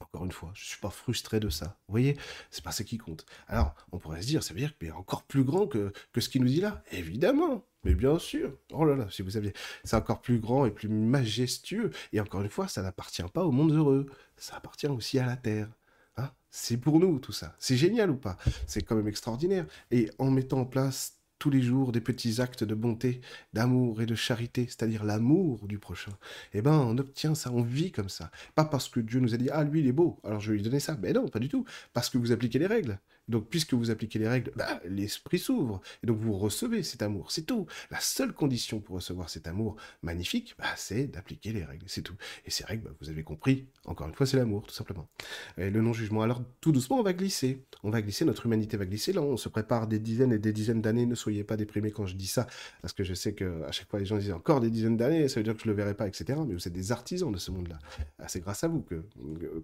Encore une fois, je ne suis pas frustré de ça. Vous voyez, c'est pas ce qui compte. Alors, on pourrait se dire, ça veut dire qu'il est encore plus grand que, que ce qu'il nous dit là? Évidemment, mais bien sûr. Oh là là, si vous saviez, c'est encore plus grand et plus majestueux. Et encore une fois, ça n'appartient pas au monde heureux. Ça appartient aussi à la terre. Hein? C'est pour nous tout ça. C'est génial ou pas? C'est quand même extraordinaire. Et en mettant en place tous les jours des petits actes de bonté, d'amour et de charité, c'est-à-dire l'amour du prochain, eh ben, on obtient ça, on vit comme ça. Pas parce que Dieu nous a dit, ah, lui, il est beau, alors je vais lui donner ça. Mais non, pas du tout. Parce que vous appliquez les règles. Donc, puisque vous appliquez les règles, bah, l'esprit s'ouvre. Et donc, vous recevez cet amour. C'est tout. La seule condition pour recevoir cet amour magnifique, bah, c'est d'appliquer les règles. C'est tout. Et ces règles, bah, vous avez compris, encore une fois, c'est l'amour, tout simplement. Et le non-jugement. Alors, tout doucement, on va glisser. On va glisser, notre humanité va glisser. Là, on se prépare des dizaines et des dizaines d'années. Ne soyez pas déprimés quand je dis ça, parce que je sais qu'à chaque fois, les gens disent encore des dizaines d'années, ça veut dire que je le verrai pas, etc. Mais vous êtes des artisans de ce monde-là. Ah, c'est grâce à vous que,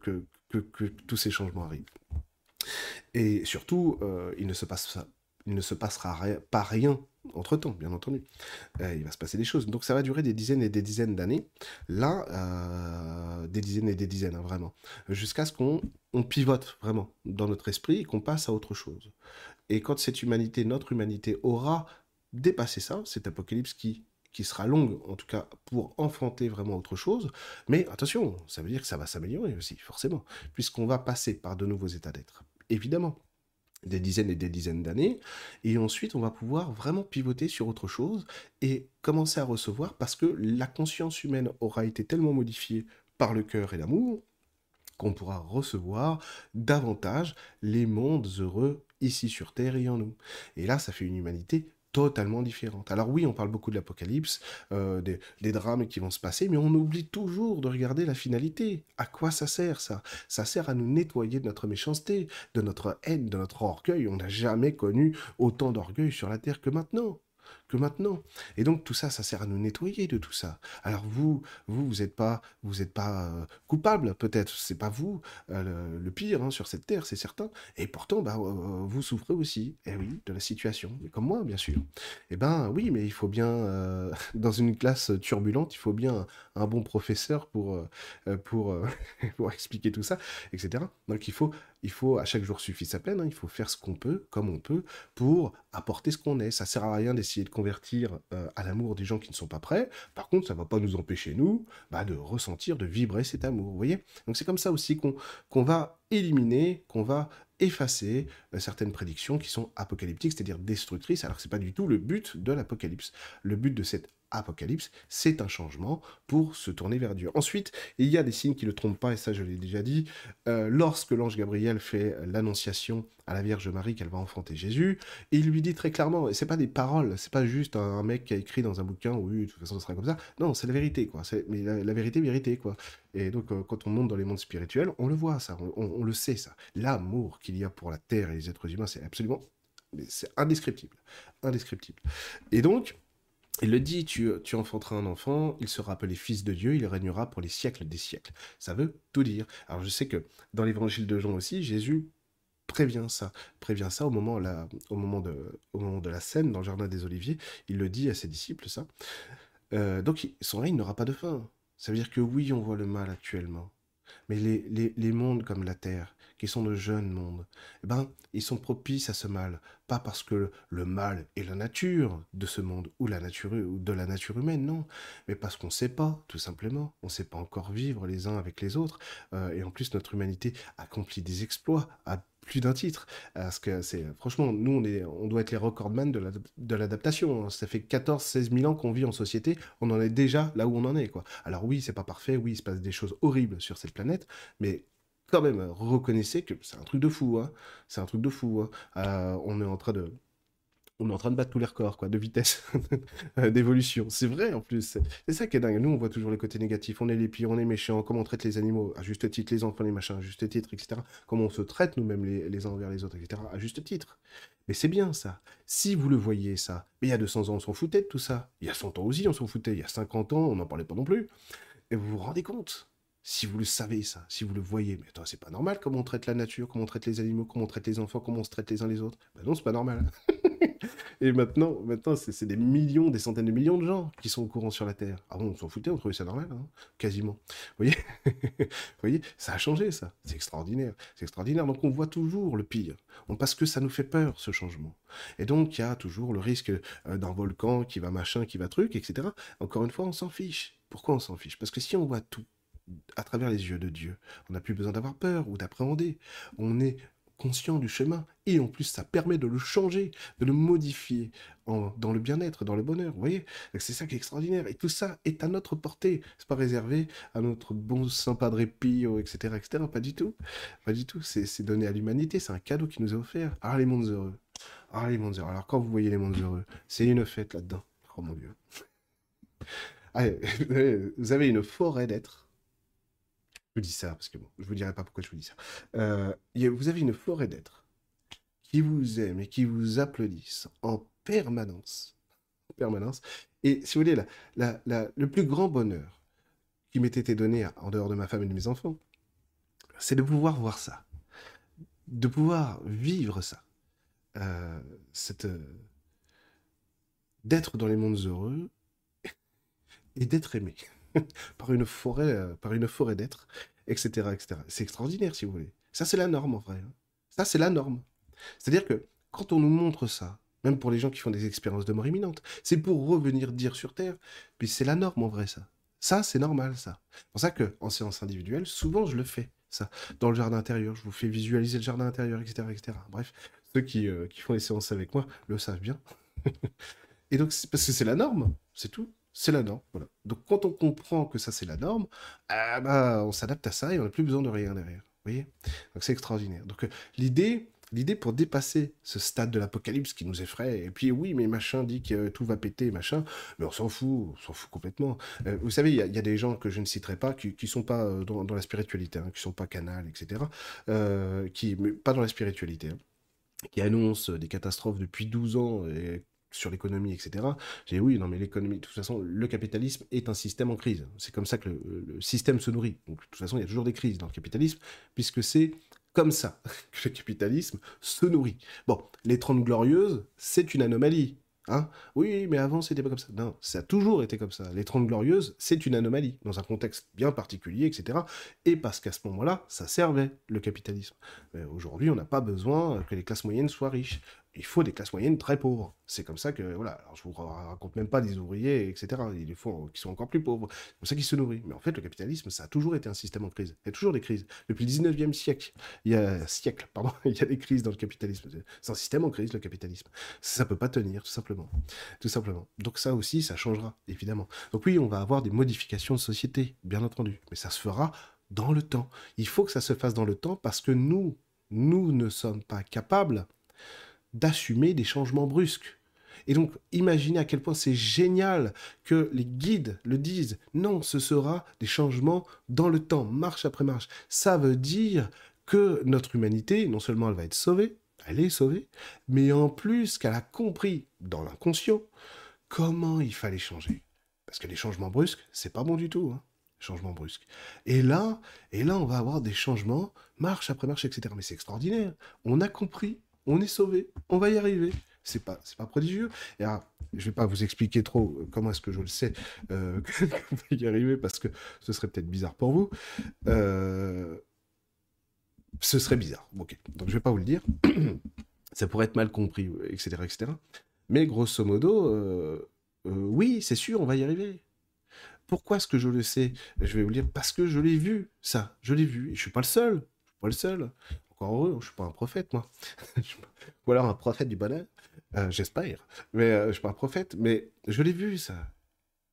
que, que, que tous ces changements arrivent. Et surtout, euh, il, ne se passera pas rien entre-temps, bien entendu. Euh, il va se passer des choses. Donc ça va durer des dizaines et des dizaines d'années. Là, euh, des dizaines et des dizaines, hein, vraiment. Jusqu'à ce qu'on on pivote vraiment dans notre esprit et qu'on passe à autre chose. Et quand cette humanité, notre humanité, aura dépassé ça, cet apocalypse qui qui sera longue, en tout cas pour enfanter vraiment autre chose. Mais attention, ça veut dire que ça va s'améliorer aussi, forcément, puisqu'on va passer par de nouveaux états d'être évidemment, des dizaines et des dizaines d'années, et ensuite on va pouvoir vraiment pivoter sur autre chose et commencer à recevoir parce que la conscience humaine aura été tellement modifiée par le cœur et l'amour qu'on pourra recevoir davantage les mondes heureux ici sur Terre et en nous. Et là, ça fait une humanité totalement différente. Alors oui, on parle beaucoup de l'apocalypse, euh, des, drames qui vont se passer, mais on oublie toujours de regarder la finalité. À quoi ça sert ça? Ça sert à nous nettoyer de notre méchanceté, de notre haine, de notre orgueil. On n'a jamais connu autant d'orgueil sur la terre que maintenant que maintenant. Et donc tout ça, ça sert à nous nettoyer de tout ça. Alors vous, vous, vous n'êtes pas, vous êtes pas euh, coupable, peut-être. C'est pas vous euh, le, pire hein, sur cette terre, c'est certain. Et pourtant, bah, euh, vous souffrez aussi, eh oui, de la situation, comme moi, bien sûr. Eh ben oui, mais il faut bien, dans une classe turbulente, il faut bien un, bon professeur pour pour pour expliquer tout ça, etc. Donc il faut il faut, à chaque jour suffit sa peine, hein, il faut faire ce qu'on peut, comme on peut, pour apporter ce qu'on est. Ça sert à rien d'essayer de euh, à l'amour des gens qui ne sont pas prêts. Par contre, ça ne va pas nous empêcher, nous, bah, de ressentir, de vibrer cet amour. Vous voyez? Donc c'est comme ça aussi qu'on va éliminer, qu'on va effacer euh, certaines prédictions qui sont apocalyptiques, c'est-à-dire destructrices, alors ce n'est pas du tout le but de l'apocalypse. Le but de cette Apocalypse, c'est un changement pour se tourner vers Dieu. Ensuite, il y a des signes qui ne trompent pas, et ça je l'ai déjà dit, euh, lorsque l'ange Gabriel fait l'annonciation à la Vierge Marie qu'elle va enfanter Jésus, il lui dit très clairement, et c'est pas des paroles, c'est pas juste un, mec qui a écrit dans un bouquin, oui, de toute façon ce sera comme ça, non, c'est la vérité, quoi, mais la, vérité, vérité, quoi. Et donc, euh, quand on monte dans les mondes spirituels, on le voit, ça, on le sait, ça. L'amour qu'il y a pour la Terre et les êtres humains, c'est absolument, c'est indescriptible, indescriptible. Et donc, il le dit, tu, tu enfanteras un enfant, il sera appelé fils de Dieu, il régnera pour les siècles des siècles. Ça veut tout dire. Alors je sais que dans l'évangile de Jean aussi, Jésus prévient ça, prévient ça au moment, au, moment de, au moment de la scène dans le jardin des Oliviers. Il le dit à ses disciples, ça. Euh, donc son règne n'aura pas de fin. Ça veut dire que oui, on voit le mal actuellement. Mais les, les, les mondes comme la Terre, qui sont de jeunes mondes, eh ben, ils sont propices à ce mal, pas parce que le mal est la nature de ce monde ou la nature de la nature humaine, non, mais parce qu'on ne sait pas, tout simplement, on ne sait pas encore vivre les uns avec les autres, euh, et en plus notre humanité accomplit des exploits à plus d'un titre. Parce que c'est, franchement, nous, on, on doit être les recordman de l'adaptation. Ça fait 14, 16 000 ans qu'on vit en société. On en est déjà là où on en est, quoi. Alors oui, c'est pas parfait. Oui, il se passe des choses horribles sur cette planète. Mais quand même, reconnaissez que c'est un truc de fou. Hein. C'est un truc de fou. Hein. Euh, on est en train de on est en train de battre tous les records, quoi, de vitesse, euh, d'évolution. C'est vrai, en plus. C'est ça qui est dingue. Nous, on voit toujours les côtés négatifs. On est les pires, on est méchants, comment on traite les animaux, à juste titre, les enfants, les machins, à juste titre, etc. Comment on se traite nous-mêmes les, uns envers les autres, etc. À juste titre. Mais c'est bien, ça. Si vous le voyez, ça. Mais il y a 200 ans, on s'en foutait de tout ça. Il y a 100 ans aussi, on s'en foutait. Il y a 50 ans, on n'en parlait pas non plus. Et vous vous rendez compte si vous le savez, ça, si vous le voyez, mais attends, c'est pas normal comment on traite la nature, comment on traite les animaux, comment on traite les enfants, comment on se traite les uns les autres. Ben non, c'est pas normal. Et maintenant, maintenant c'est des millions, des centaines de millions de gens qui sont au courant sur la Terre. Ah bon, on s'en foutait, on trouvait ça normal, hein quasiment. Vous voyez Vous voyez Ça a changé, ça. C'est extraordinaire. C'est extraordinaire. Donc on voit toujours le pire. parce que ça nous fait peur, ce changement. Et donc il y a toujours le risque euh, d'un volcan qui va machin, qui va truc, etc. Encore une fois, on s'en fiche. Pourquoi on s'en fiche? Parce que si on voit tout à travers les yeux de Dieu, on n'a plus besoin d'avoir peur ou d'appréhender. On est conscient du chemin. Et en plus, ça permet de le changer, de le modifier dans le bien-être, dans le bonheur. Vous voyez? C'est ça qui est extraordinaire. Et tout ça est à notre portée. C'est pas réservé à notre bon saint Padre Pio, etc., etc. Pas du tout. Pas du tout. C'est donné à l'humanité. C'est un cadeau qui nous est offert. Ah, les mondes heureux. Ah, les mondes heureux. Alors, quand vous voyez les mondes heureux, c'est une fête là-dedans. Oh mon Dieu. vous avez une forêt d'êtres je vous dis ça parce que bon, je vous dirai pas pourquoi je vous dis ça. Euh, vous avez une forêt d'êtres qui vous aiment et qui vous applaudissent en permanence. En permanence. Et si vous voulez, le plus grand bonheur qui m'était été donné en dehors de ma femme et de mes enfants, c'est de pouvoir voir ça. De pouvoir vivre ça. Euh, cette, euh, d'être dans les mondes heureux et d'être aimé. par une forêt, euh, par une forêt d'êtres, etc., etc. C'est extraordinaire, si vous voulez. Ça, c'est la norme, en vrai. Hein. Ça, c'est la norme. C'est-à-dire que quand on nous montre ça, même pour les gens qui font des expériences de mort imminente, c'est pour revenir dire sur Terre, puis c'est la norme, en vrai, ça. Ça, c'est normal, ça. C'est pour ça qu'en séance individuelle, souvent, je le fais, ça. Dans le jardin intérieur, je vous fais visualiser le jardin intérieur, etc., etc. Bref, ceux qui, euh, qui font les séances avec moi le savent bien. Et donc, parce que c'est la norme, c'est tout. C'est la norme. Voilà. Donc quand on comprend que ça c'est la norme, ah bah, on s'adapte à ça et on n'a plus besoin de rien derrière. Vous voyez? Donc c'est extraordinaire. Donc euh, l'idée, l'idée pour dépasser ce stade de l'apocalypse qui nous effraie, et puis oui, mais machin dit que tout va péter, machin, mais on s'en fout, on s'en fout complètement. Euh, vous savez, il y, a des gens que je ne citerai pas qui ne sont pas euh, dans, la spiritualité, hein, qui sont pas canal, etc., qui, mais pas dans la spiritualité. Hein, qui annoncent des catastrophes depuis 12 ans et sur l'économie, etc. J'ai dit oui, non mais l'économie, de toute façon, le capitalisme est un système en crise. C'est comme ça que le, système se nourrit. De toute façon, il y a toujours des crises dans le capitalisme, puisque c'est comme ça que le capitalisme se nourrit. Bon, les 30 glorieuses, c'est une anomalie. Hein oui, mais avant, c'était pas comme ça. Non, ça a toujours été comme ça. Les 30 glorieuses, c'est une anomalie, dans un contexte bien particulier, etc. Et parce qu'à ce moment-là, ça servait, le capitalisme. Aujourd'hui, on n'a pas besoin que les classes moyennes soient riches il faut des classes moyennes très pauvres. C'est comme ça que, voilà, alors je vous raconte même pas des ouvriers, etc. Il faut qui sont encore plus pauvres. C'est comme ça qu'ils se nourrissent. Mais en fait, le capitalisme, ça a toujours été un système en crise. Il y a toujours des crises. Depuis le 19e siècle, il y a, pardon, il y a des crises dans le capitalisme. C'est un système en crise, le capitalisme. Ça peut pas tenir, tout simplement. Tout simplement. Donc ça aussi, ça changera, évidemment. Donc oui, on va avoir des modifications de société, bien entendu. Mais ça se fera dans le temps. Il faut que ça se fasse dans le temps parce que nous, nous ne sommes pas capables d'assumer des changements brusques. Et donc, imaginez à quel point c'est génial que les guides le disent. Non, ce sera des changements dans le temps, marche après marche. Ça veut dire que notre humanité, non seulement elle va être sauvée, elle est sauvée, mais en plus qu'elle a compris dans l'inconscient comment il fallait changer. Parce que les changements brusques, c'est pas bon du tout. Hein changements brusques. Et là, et là, on va avoir des changements, marche après marche, etc. Mais c'est extraordinaire. On a compris on est sauvé, on va y arriver. C'est pas, c'est pas prodigieux. Et alors, je vais pas vous expliquer trop euh, comment est-ce que je le sais euh, qu'on va y arriver parce que ce serait peut-être bizarre pour vous. Euh, ce serait bizarre. Ok, donc je vais pas vous le dire. Ça pourrait être mal compris, etc., etc. Mais grosso modo, oui, c'est sûr, on va y arriver. Pourquoi est-ce que je le sais? Je vais vous dire parce que je l'ai vu, ça. Je l'ai vu. Et je suis pas le seul. Je suis pas le seul heureux, je suis pas un prophète, moi. Ou alors un prophète du bonheur, euh, j'espère. Mais euh, je suis pas un prophète, mais je l'ai vu, ça.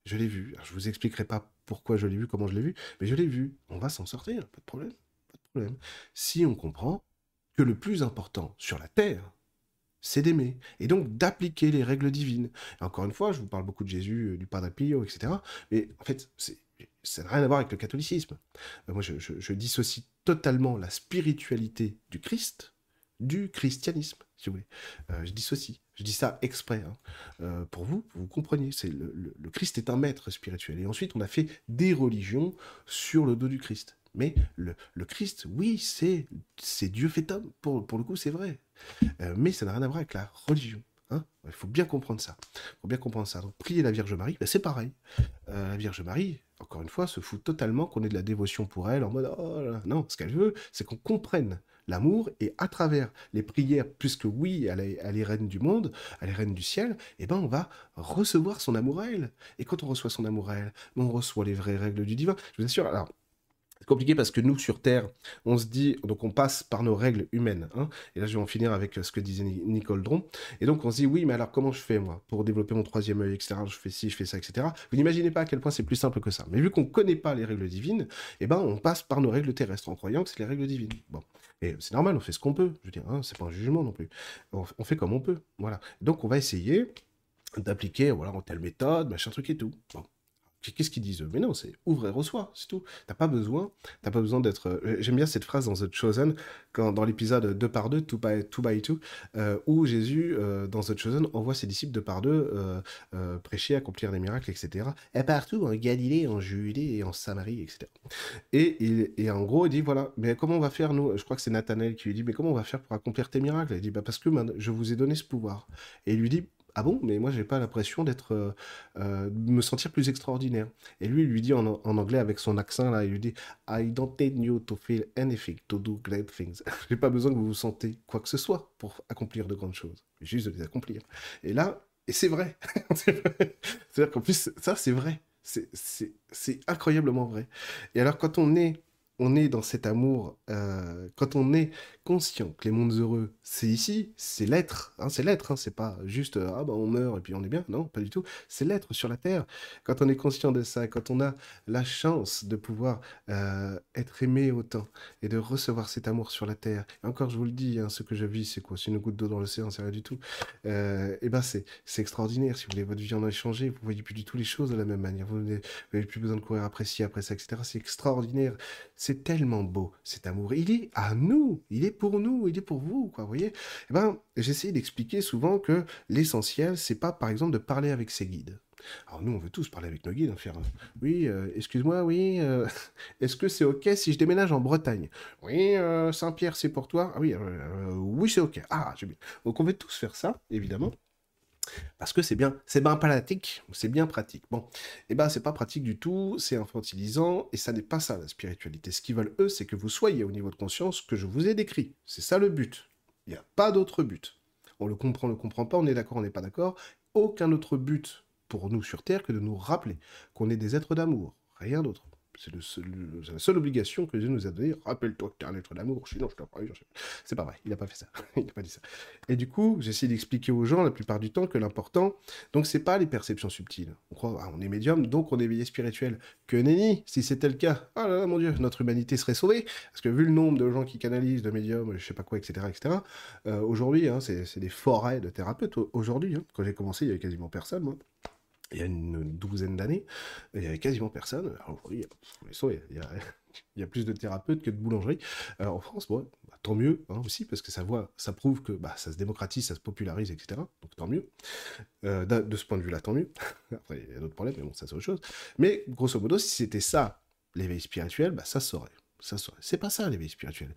Je l'ai vu. Je vous expliquerai pas pourquoi je l'ai vu, comment je l'ai vu, mais je l'ai vu. On va s'en sortir, pas de problème. Pas de problème. Si on comprend que le plus important sur la terre, c'est d'aimer, et donc d'appliquer les règles divines. encore une fois, je vous parle beaucoup de Jésus, euh, du Padre Pio, etc. Mais en fait, c'est ça n'a rien à voir avec le catholicisme. Euh, moi, je, dissocie totalement la spiritualité du Christ du christianisme, si vous voulez. Euh, je dissocie. Je dis ça exprès. Hein. Euh, pour vous, vous compreniez. C'est le, Christ est un maître spirituel. Et ensuite, on a fait des religions sur le dos du Christ. Mais le, Christ, oui, c'est Dieu fait homme. Pour le coup, c'est vrai. mais ça n'a rien à voir avec la religion. Hein. Il faut bien comprendre ça. Il faut bien comprendre ça. Donc, prier la Vierge Marie, ben, c'est pareil. la Vierge Marie, encore une fois, se fout totalement qu'on ait de la dévotion pour elle, en mode oh là, non, ce qu'elle veut, c'est qu'on comprenne l'amour et à travers les prières, puisque oui, elle est, reine du monde, elle est reine du ciel, eh ben on va recevoir son amour à elle. Et quand on reçoit son amour à elle, on reçoit les vraies règles du divin. Je vous assure, C'est compliqué parce que nous, sur Terre, on se dit, donc on passe par nos règles humaines. Hein. et là, je vais en finir avec euh, ce que disait Nicole Dron. Et donc, on se dit, oui, mais alors comment je fais, moi, pour développer mon troisième œil, etc. Je fais ci, je fais ça, etc. Vous n'imaginez pas à quel point c'est plus simple que ça. Mais vu qu'on ne connaît pas les règles divines, eh ben, on passe par nos règles terrestres en croyant que c'est les règles divines. Bon. Et c'est normal, on fait ce qu'on peut. Je veux dire, hein, c'est pas un jugement non plus. On, fait comme on peut. Voilà. Donc, on va essayer d'appliquer, voilà, telle méthode, machin truc et tout. Bon. Qu'est-ce qu'ils disent Mais non, c'est ouvre et reçoit, c'est tout. T'as pas besoin, t'as pas besoin d'être. Euh, j'aime bien cette phrase dans The Chosen, quand, dans l'épisode 2 par 2, 2 by 2, by two, euh, où Jésus, euh, dans The Chosen, envoie ses disciples deux par deux prêcher, accomplir des miracles, etc. Et partout, en Galilée, en Judée et en Samarie, etc. Et, et, en gros, il dit voilà, mais comment on va faire, nous? Je crois que c'est Nathanaël qui lui dit mais comment on va faire pour accomplir tes miracles? Il dit bah, parce que je vous ai donné ce pouvoir. Et il lui dit ah bon, mais moi j'ai pas l'impression d'être, euh, euh, me sentir plus extraordinaire. Et lui, il lui dit en, anglais avec son accent là, il lui dit I don't need you to feel anything to do great things. j'ai pas besoin que vous vous sentez quoi que ce soit pour accomplir de grandes choses, juste de les accomplir. Et là, et c'est vrai, c'est-à-dire qu'en plus ça c'est vrai, c'est incroyablement vrai. Et alors quand on est on est dans cet amour, euh, quand on est conscient que les mondes heureux, c'est ici, c'est l'être, hein, c'est l'être, hein, c'est pas juste euh, ah ben on meurt et puis on est bien, non, pas du tout, c'est l'être sur la terre. Quand on est conscient de ça, quand on a la chance de pouvoir euh, être aimé autant et de recevoir cet amour sur la terre, encore je vous le dis, hein, ce que je vis, c'est quoi? C'est une goutte d'eau dans l'océan, c'est rien du tout. et ben c'est extraordinaire. Si vous voulez, votre vie en a changé, vous voyez plus du tout les choses de la même manière, vous n'avez plus besoin de courir après ci, après ça, etc. C'est extraordinaire. C'est tellement beau, cet amour. Il est à nous, il est pour nous, il est pour vous, quoi, vous voyez? Eh ben, j'essaie d'expliquer souvent que l'essentiel, c'est pas, par exemple, de parler avec ses guides. Alors nous, on veut tous parler avec nos guides, hein, faire oui, euh, excuse-moi, oui, euh, est-ce que c'est ok si je déménage en Bretagne? Oui, euh, Saint-Pierre, c'est pour toi? Ah oui, oui, c'est ok. Ah, j'ai bien. Donc on veut tous faire ça, évidemment. Parce que c'est bien, c'est bien pratique, c'est bien pratique. Bon, eh ben c'est pas pratique du tout, c'est infantilisant, et ça n'est pas ça la spiritualité. Ce qu'ils veulent eux, c'est que vous soyez au niveau de conscience que je vous ai décrit. C'est ça le but. Il n'y a pas d'autre but. On le comprend, on le comprend pas, on est d'accord, on n'est pas d'accord. Aucun autre but pour nous sur Terre que de nous rappeler qu'on est des êtres d'amour, rien d'autre. C'est la seule obligation que Dieu nous a donnée. Rappelle-toi que tu es un être d'amour, sinon je t'en C'est pas vrai, il n'a pas fait ça. il n'a pas dit ça. Et du coup, j'essaie d'expliquer aux gens la plupart du temps que l'important, donc c'est pas les perceptions subtiles. On croit, ah, on est médium, donc on est éveillé spirituel. Que nenni, si c'était le cas, ah là là, mon Dieu, notre humanité serait sauvée. Parce que vu le nombre de gens qui canalisent, de médiums, je sais pas quoi, etc., etc., euh, aujourd'hui, hein, c'est des forêts de thérapeutes. Aujourd'hui, hein. quand j'ai commencé, il y avait quasiment personne, moi il y a une douzaine d'années, il n'y avait quasiment personne. Il y, a, plus de thérapeutes que de boulangeries. Alors, en France, bon, bah, tant mieux hein, aussi, parce que ça prouve que bah, ça se démocratise, ça se popularise, etc. Donc tant mieux. Euh, de ce point de vue-là, tant mieux. Après, il y a d'autres problèmes, mais bon, ça c'est autre chose. Mais grosso modo, si c'était ça, l'éveil spirituel, bah, ça saurait. Ça saurait. C'est pas ça, l'éveil spirituel.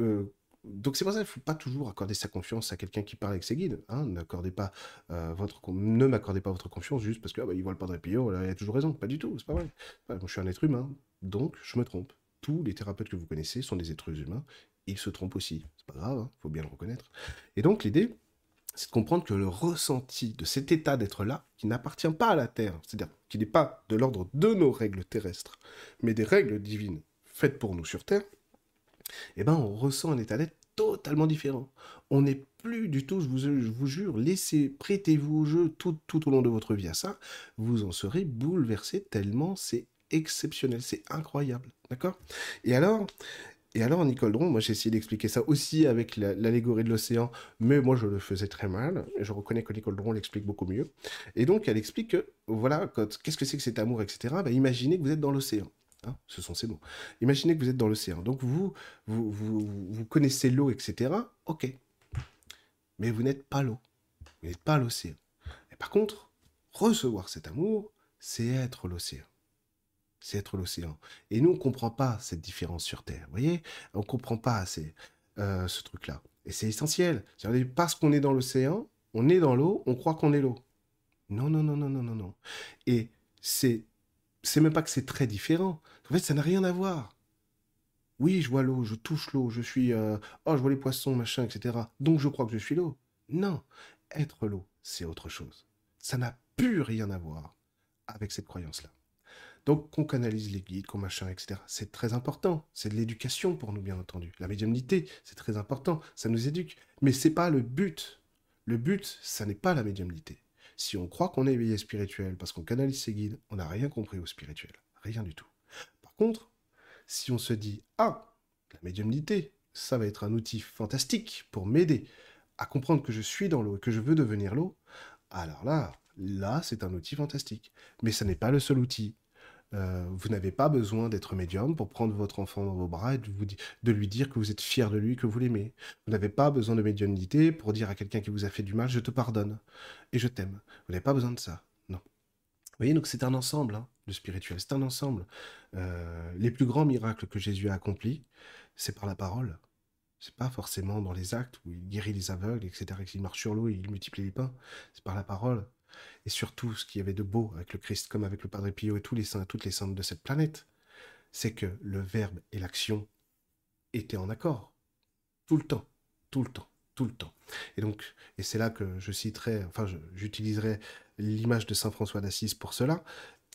Euh, donc c'est pour ça qu'il ne faut pas toujours accorder sa confiance à quelqu'un qui parle avec ses guides. Hein. Pas euh, votre, ne m'accordez pas votre confiance juste parce qu'il ah bah, voit le Padre Pio, il a toujours raison. Pas du tout, c'est pas vrai. je suis un être humain, donc je me trompe. Tous les thérapeutes que vous connaissez sont des êtres humains, ils se trompent aussi. C'est pas grave, il hein, faut bien le reconnaître. Et donc l'idée, c'est de comprendre que le ressenti de cet état d'être là, qui n'appartient pas à la Terre, c'est-à-dire qui n'est pas de l'ordre de nos règles terrestres, mais des règles divines faites pour nous sur Terre, eh ben, on ressent un état d'être totalement différent. On n'est plus du tout, je vous, jure, laissez, prêtez-vous au jeu tout, tout, au long de votre vie à ça, vous en serez bouleversé tellement c'est exceptionnel, c'est incroyable, d'accord? Et alors, et alors, Nicole Dron, moi j'ai essayé d'expliquer ça aussi avec l'allégorie de l'océan, mais moi je le faisais très mal. Je reconnais que Nicole Dron l'explique beaucoup mieux. Et donc elle explique que, voilà, qu'est-ce que c'est que cet amour, etc. Bah, imaginez que vous êtes dans l'océan. Hein, ce sont ces mots. Imaginez que vous êtes dans l'océan. Donc vous, vous, vous, connaissez l'eau, etc. Ok. Mais vous n'êtes pas l'eau. Vous n'êtes pas l'océan. Et par contre, recevoir cet amour, c'est être l'océan. C'est être l'océan. Et nous, on ne comprend pas cette différence sur Terre. Vous voyez? On ne comprend pas euh, ce truc-là. Et c'est essentiel. Parce qu'on est dans l'océan, on est dans l'eau, on croit qu'on est l'eau. Non, non, non, non, non, non, non. Et c'est c'est même pas que c'est très différent. En fait, ça n'a rien à voir. Oui, je vois l'eau, je touche l'eau, je suis... Euh, oh, je vois les poissons, machin, etc. Donc je crois que je suis l'eau. Non, être l'eau, c'est autre chose. Ça n'a plus rien à voir avec cette croyance-là. Donc qu'on canalise les guides, qu'on machin, etc. C'est très important. C'est de l'éducation pour nous, bien entendu. La médiumnité, c'est très important. Ça nous éduque. Mais c'est pas le but. Le but, ça n'est pas la médiumnité. Si on croit qu'on est éveillé spirituel parce qu'on canalise ses guides, on n'a rien compris au spirituel. Rien du tout. Par contre, si on se dit, ah, la médiumnité, ça va être un outil fantastique pour m'aider à comprendre que je suis dans l'eau et que je veux devenir l'eau, alors là, là, c'est un outil fantastique. Mais ce n'est pas le seul outil. Euh, vous n'avez pas besoin d'être médium pour prendre votre enfant dans vos bras et de, lui dire que vous êtes fier de lui, que vous l'aimez. Vous n'avez pas besoin de médiumnité pour dire à quelqu'un qui vous a fait du mal, je te pardonne et je t'aime. Vous n'avez pas besoin de ça. Non. Vous voyez, donc c'est un ensemble, hein, le spirituel. C'est un ensemble. Euh, les plus grands miracles que Jésus a accomplis, c'est par la parole. C'est pas forcément dans les actes où il guérit les aveugles, etc., qu'il marche sur l'eau et il multiplie les pains. C'est par la parole. Et surtout, ce qu'il y avait de beau avec le Christ, comme avec le Padre Pio et tous les saints, toutes les saintes de cette planète, c'est que le verbe et l'action étaient en accord. Tout le temps. Tout le temps. Tout le temps. Et donc, et c'est là que je citerai, enfin, j'utiliserai l'image de Saint François d'Assise pour cela.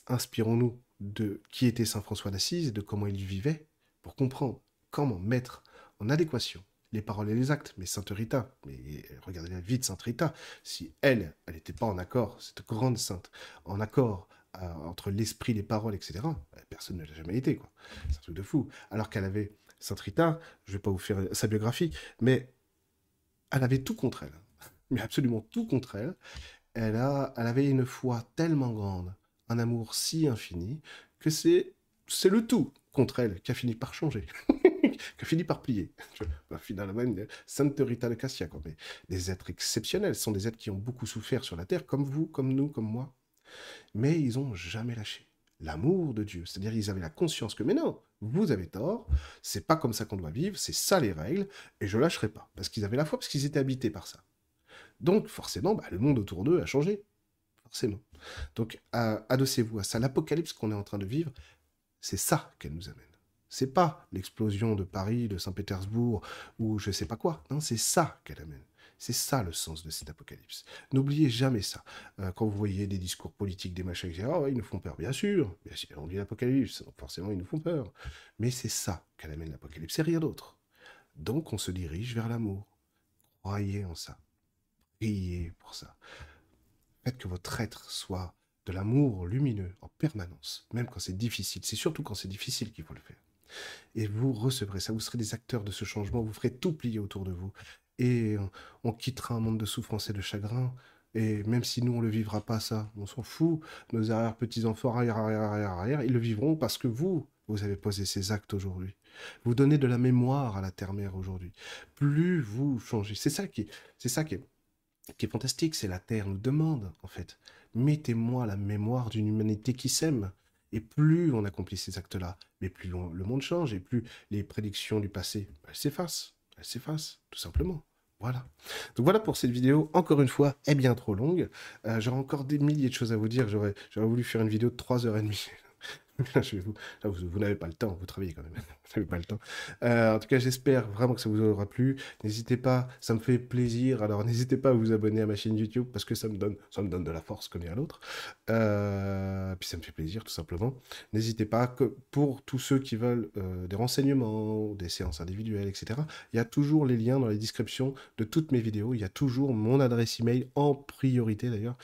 Inspirons-nous de qui était Saint François d'Assise et de comment il vivait pour comprendre comment mettre en adéquation les paroles et les actes. Mais Sainte Rita, mais regardez la vie de Sainte Rita, si elle, elle n'était pas en accord, cette grande sainte, en accord euh, entre l'esprit, les paroles, etc., euh, personne ne l'a jamais été, quoi. C'est un truc de fou. Alors qu'elle avait, Sainte Rita, je vais pas vous faire sa biographie, mais elle avait tout contre elle. Mais absolument tout contre elle. Elle, a, elle avait une foi tellement grande, un amour si infini, que c'est, c'est le tout contre elle qui a fini par changer. qui a fini par plier. Bah, finalement, Sainte Rita de Cassia, quoi. Mais des êtres exceptionnels, ce sont des êtres qui ont beaucoup souffert sur la terre, comme vous, comme nous, comme moi. Mais ils n'ont jamais lâché l'amour de Dieu. C'est-à-dire, ils avaient la conscience que, mais non, vous avez tort, c'est pas comme ça qu'on doit vivre, c'est ça les règles, et je lâcherai pas. Parce qu'ils avaient la foi, parce qu'ils étaient habités par ça. Donc, forcément, bah, le monde autour d'eux a changé. Forcément. Donc, adossez-vous à ça. L'apocalypse qu'on est en train de vivre, c'est ça qu'elle nous amène. C'est pas l'explosion de Paris, de Saint-Pétersbourg ou je sais pas quoi. Non, c'est ça qu'elle amène. C'est ça le sens de cet apocalypse. N'oubliez jamais ça. Euh, quand vous voyez des discours politiques, des machins, etc., oh, ils nous font peur, bien sûr. Bien sûr, on dit l'apocalypse, forcément ils nous font peur. Mais c'est ça qu'elle amène l'apocalypse, c'est rien d'autre. Donc on se dirige vers l'amour. Croyez en ça. Priez pour ça. Faites que votre être soit de l'amour lumineux en permanence, même quand c'est difficile. C'est surtout quand c'est difficile qu'il faut le faire. Et vous recevrez ça, vous serez des acteurs de ce changement, vous ferez tout plier autour de vous. Et on quittera un monde de souffrance et de chagrin. Et même si nous, on ne le vivra pas, ça, on s'en fout. Nos arrière-petits-enfants, arrière, arrière, arrière, arrière, ils le vivront parce que vous, vous avez posé ces actes aujourd'hui. Vous donnez de la mémoire à la terre-mère aujourd'hui. Plus vous changez. C'est ça qui c'est ça qui qui est fantastique. C'est la terre nous demande, en fait. Mettez-moi la mémoire d'une humanité qui s'aime. Et plus on accomplit ces actes-là, mais plus le monde change et plus les prédictions du passé elles s'effacent. Elles s'effacent, tout simplement. Voilà. Donc voilà pour cette vidéo, encore une fois, est bien trop longue. Euh, j'aurais encore des milliers de choses à vous dire. J'aurais voulu faire une vidéo de 3h30. vous, vous, n'avez pas le temps, vous travaillez quand même, n'avez pas le temps. Euh, en tout cas, j'espère vraiment que ça vous aura plu. N'hésitez pas, ça me fait plaisir. Alors, n'hésitez pas à vous abonner à ma chaîne YouTube parce que ça me donne, ça me donne de la force comme à l'autre. Euh, puis ça me fait plaisir, tout simplement. N'hésitez pas que pour tous ceux qui veulent euh, des renseignements, des séances individuelles, etc. Il y a toujours les liens dans les descriptions de toutes mes vidéos. Il y a toujours mon adresse email en priorité d'ailleurs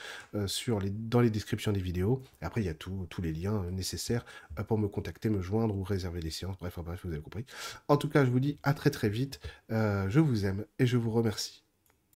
les, dans les descriptions des vidéos. Après, il y a tous les liens nécessaires pour me contacter, me joindre ou réserver des séances. Bref, vous avez compris. En tout cas, je vous dis à très très vite. Euh, je vous aime et je vous remercie.